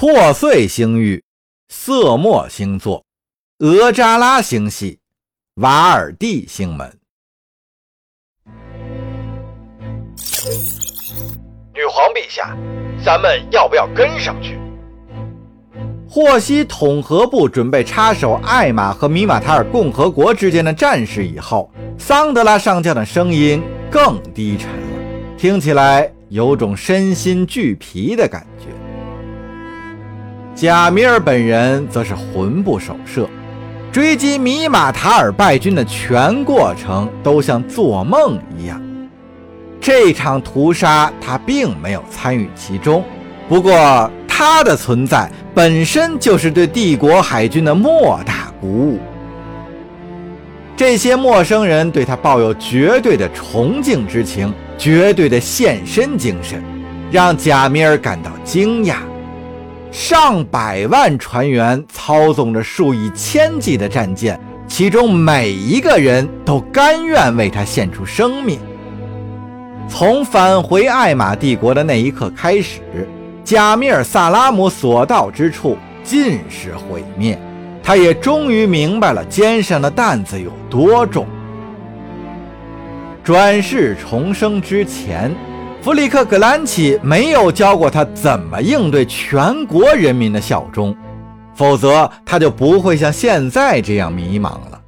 破碎星域、色墨星座、俄扎拉星系、瓦尔蒂星门。女皇陛下，咱们要不要跟上去？获悉统合部准备插手艾玛和米玛塔尔共和国之间的战事以后，桑德拉上将的声音更低沉了，听起来有种身心俱疲的感觉。贾米尔本人则是魂不守舍，追击米马塔尔败军的全过程都像做梦一样。这场屠杀他并没有参与其中，不过他的存在本身就是对帝国海军的莫大鼓舞。这些陌生人对他抱有绝对的崇敬之情，绝对的献身精神，让贾米尔感到惊讶。上百万船员操纵着数以千计的战舰，其中每一个人都甘愿为他献出生命。从返回艾玛帝国的那一刻开始，贾米尔·萨拉姆所到之处尽是毁灭。他也终于明白了肩上的担子有多重。转世重生之前。弗里克·格兰奇没有教过他怎么应对全国人民的效忠，否则他就不会像现在这样迷茫了。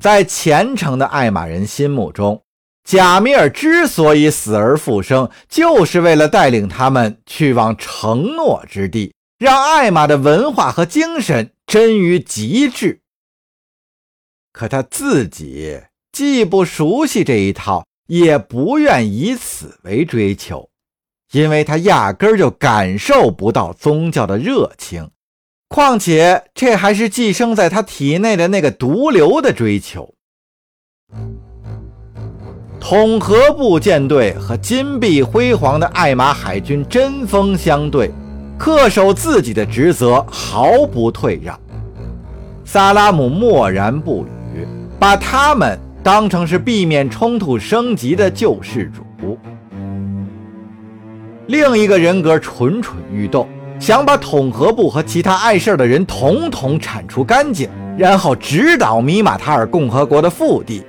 在虔诚的爱玛人心目中，贾米尔之所以死而复生，就是为了带领他们去往承诺之地，让艾玛的文化和精神臻于极致。可他自己既不熟悉这一套。也不愿以此为追求，因为他压根儿就感受不到宗教的热情，况且这还是寄生在他体内的那个毒瘤的追求。统合部舰队和金碧辉煌的爱玛海军针锋相对，恪守自己的职责，毫不退让。萨拉姆默然不语，把他们。当成是避免冲突升级的救世主。另一个人格蠢蠢欲动，想把统合部和其他碍事的人统统铲除干净，然后直捣米马塔尔共和国的腹地。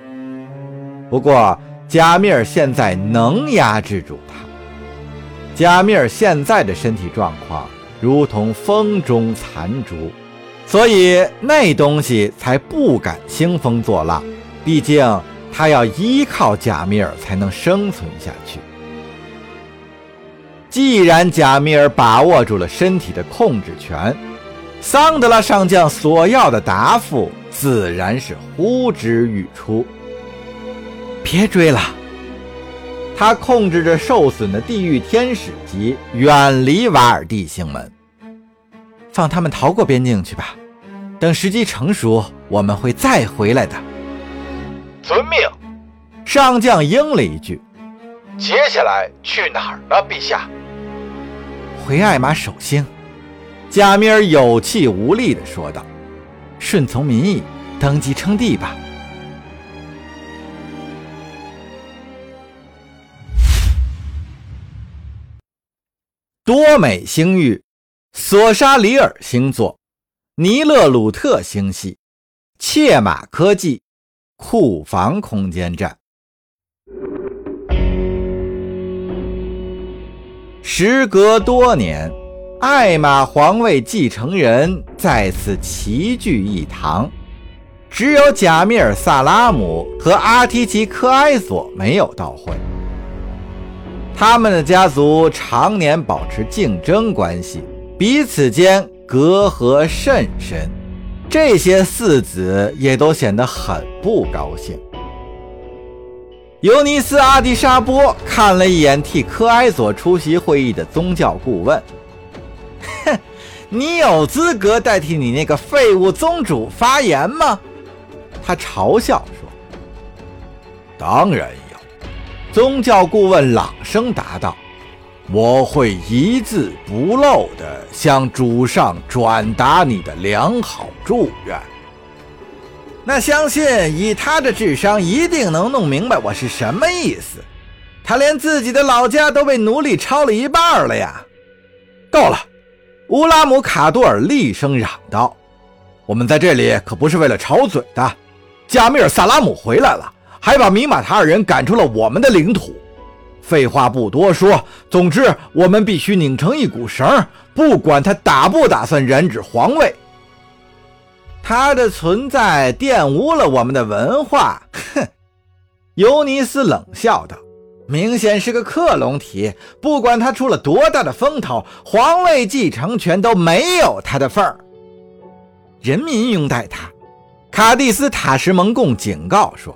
不过，加米尔现在能压制住他。加米尔现在的身体状况如同风中残烛，所以那东西才不敢兴风作浪。毕竟，他要依靠贾米尔才能生存下去。既然贾米尔把握住了身体的控制权，桑德拉上将所要的答复自然是呼之欲出。别追了，他控制着受损的地狱天使级，远离瓦尔蒂星门，放他们逃过边境去吧。等时机成熟，我们会再回来的。遵命，上将应了一句。接下来去哪儿呢，陛下？回艾玛守星。贾米尔有气无力地说道：“顺从民意，登基称帝吧。”多美星域，索沙里尔星座，尼勒鲁特星系，切马科技。库房空间站。时隔多年，艾玛皇位继承人再次齐聚一堂，只有贾米尔·萨拉姆和阿提奇科埃索没有到会。他们的家族常年保持竞争关系，彼此间隔阂甚深。这些四子也都显得很不高兴。尤尼斯·阿迪沙波看了一眼替科埃索出席会议的宗教顾问，哼，你有资格代替你那个废物宗主发言吗？他嘲笑说：“当然有。”宗教顾问朗声答道。我会一字不漏地向主上转达你的良好祝愿。那相信以他的智商，一定能弄明白我是什么意思。他连自己的老家都被奴隶抄了一半了呀！够了！乌拉姆卡多尔厉声嚷道：“我们在这里可不是为了吵嘴的。加米尔萨拉姆回来了，还把米马塔尔人赶出了我们的领土。废话不多说，总之我们必须拧成一股绳，不管他打不打算染指皇位。他的存在玷污了我们的文化。”哼，尤尼斯冷笑道。明显是个克隆体，不管他出了多大的风头，皇位继承权都没有他的份儿。人民拥戴他，卡蒂斯塔什蒙贡警告说，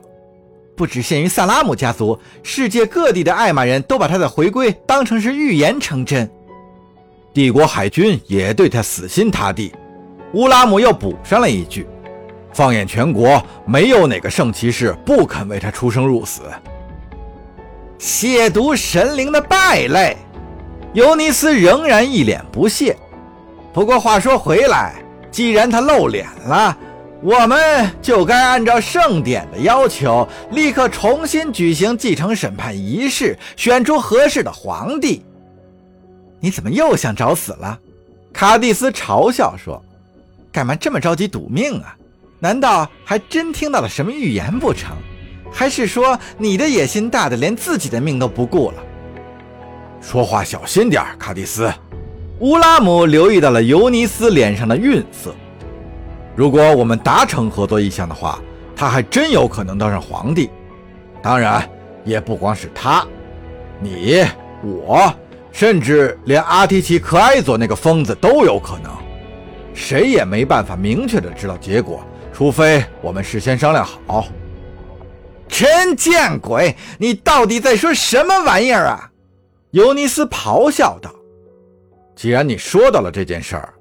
不只限于萨拉姆家族，世界各地的艾玛人都把他的回归当成是预言成真。帝国海军也对他死心塌地。乌拉姆又补上了一句：“放眼全国，没有哪个圣骑士不肯为他出生入死。”亵渎神灵的败类，尤尼斯仍然一脸不屑。不过话说回来，既然他露脸了，我们就该按照圣典的要求，立刻重新举行继承审判仪式，选出合适的皇帝。你怎么又想找死了？卡蒂斯嘲笑说：“干嘛这么着急赌命啊？难道还真听到了什么预言不成？”还是说你的野心大的连自己的命都不顾了？说话小心点卡蒂斯。乌拉姆留意到了尤尼斯脸上的愠色。如果我们达成合作意向的话，他还真有可能当上皇帝。当然，也不光是他，你、我，甚至连阿提奇克埃佐那个疯子都有可能。谁也没办法明确的知道结果，除非我们事先商量好。真见鬼！你到底在说什么玩意儿啊？尤尼斯咆哮道。既然你说到了这件事儿，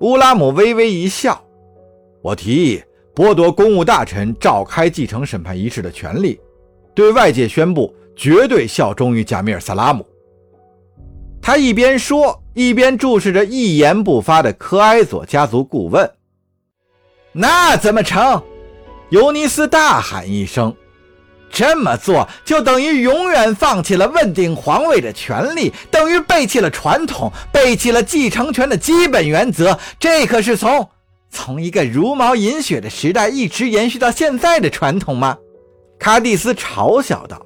乌拉姆微微一笑。我提议剥夺公务大臣召开继承审判仪式的权利，对外界宣布绝对效忠于贾米尔·萨拉姆。他一边说，一边注视着一言不发的科埃佐家族顾问。那怎么成？尤尼斯大喊一声。这么做就等于永远放弃了问鼎皇位的权利，等于背弃了传统，背弃了继承权的基本原则。这可是从从一个茹毛饮血的时代一直延续到现在的传统吗？卡蒂斯嘲笑道：“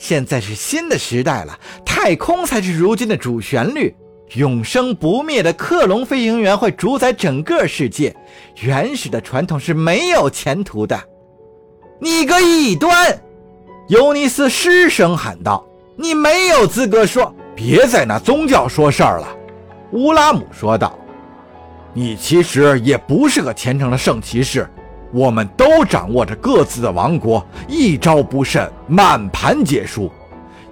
现在是新的时代了，太空才是如今的主旋律，永生不灭的克隆飞行员会主宰整个世界，原始的传统是没有前途的。”你个异端！尤尼斯失声喊道：“你没有资格说！别在那宗教说事儿了。”乌拉姆说道：“你其实也不是个虔诚的圣骑士。我们都掌握着各自的王国，一招不慎，满盘皆输。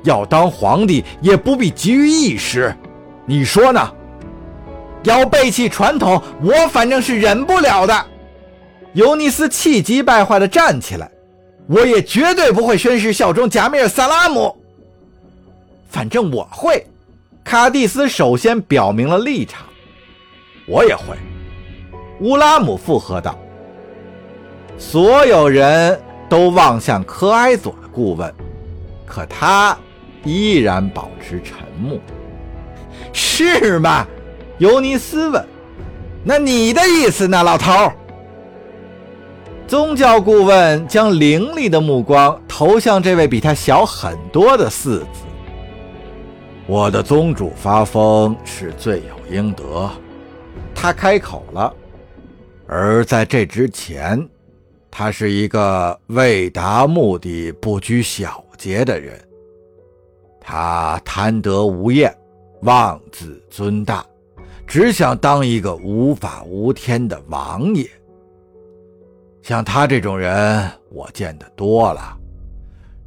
要当皇帝，也不必急于一时。你说呢？要背弃传统，我反正是忍不了的。”尤尼斯气急败坏地站起来。我也绝对不会宣誓效忠贾米尔·萨拉姆。反正我会。卡蒂斯首先表明了立场。我也会。乌拉姆附和道。所有人都望向科埃佐的顾问，可他依然保持沉默。是吗？尤尼斯问。那你的意思呢，老头？宗教顾问将凌厉的目光投向这位比他小很多的四子。我的宗主发疯是罪有应得，他开口了。而在这之前，他是一个为达目的不拘小节的人。他贪得无厌，妄自尊大，只想当一个无法无天的王爷。像他这种人，我见得多了。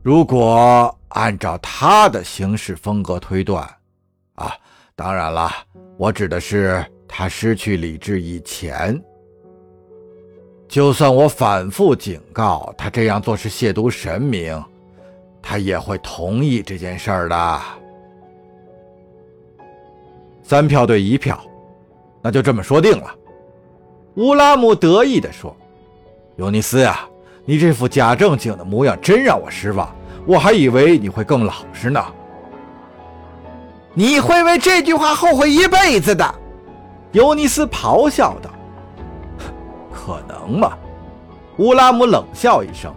如果按照他的行事风格推断，啊，当然了，我指的是他失去理智以前。就算我反复警告他这样做是亵渎神明，他也会同意这件事儿的。三票对一票，那就这么说定了。乌拉姆得意地说。尤尼斯呀，你这副假正经的模样真让我失望，我还以为你会更老实呢。你会为这句话后悔一辈子的。”尤尼斯咆哮道。“可能吗？”乌拉姆冷笑一声，“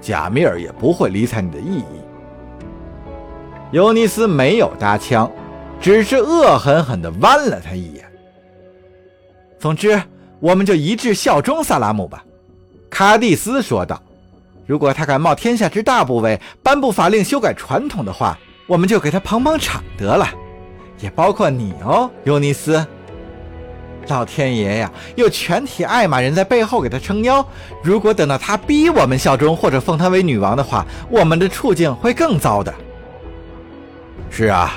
贾米尔也不会理睬你的意义。”尤尼斯没有搭腔，只是恶狠狠地剜了他一眼。总之，我们就一致效忠萨拉姆吧。”卡蒂斯说道。“如果他敢冒天下之大不韪，颁布法令修改传统的话，我们就给他捧捧场得了，也包括你哦，尤尼斯。老天爷呀，有全体爱马人在背后给他撑腰。如果等到他逼我们效忠或者封他为女王的话，我们的处境会更糟的。”是啊，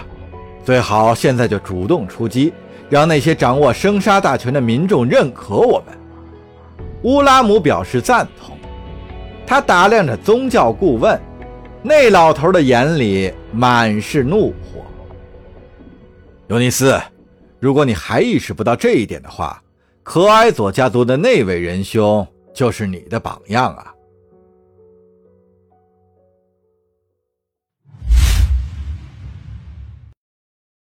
最好现在就主动出击，让那些掌握生杀大权的民众认可我们。乌拉姆表示赞同，他打量着宗教顾问，那老头的眼里满是怒火。尤尼斯，如果你还意识不到这一点的话，可埃佐家族的那位仁兄就是你的榜样啊。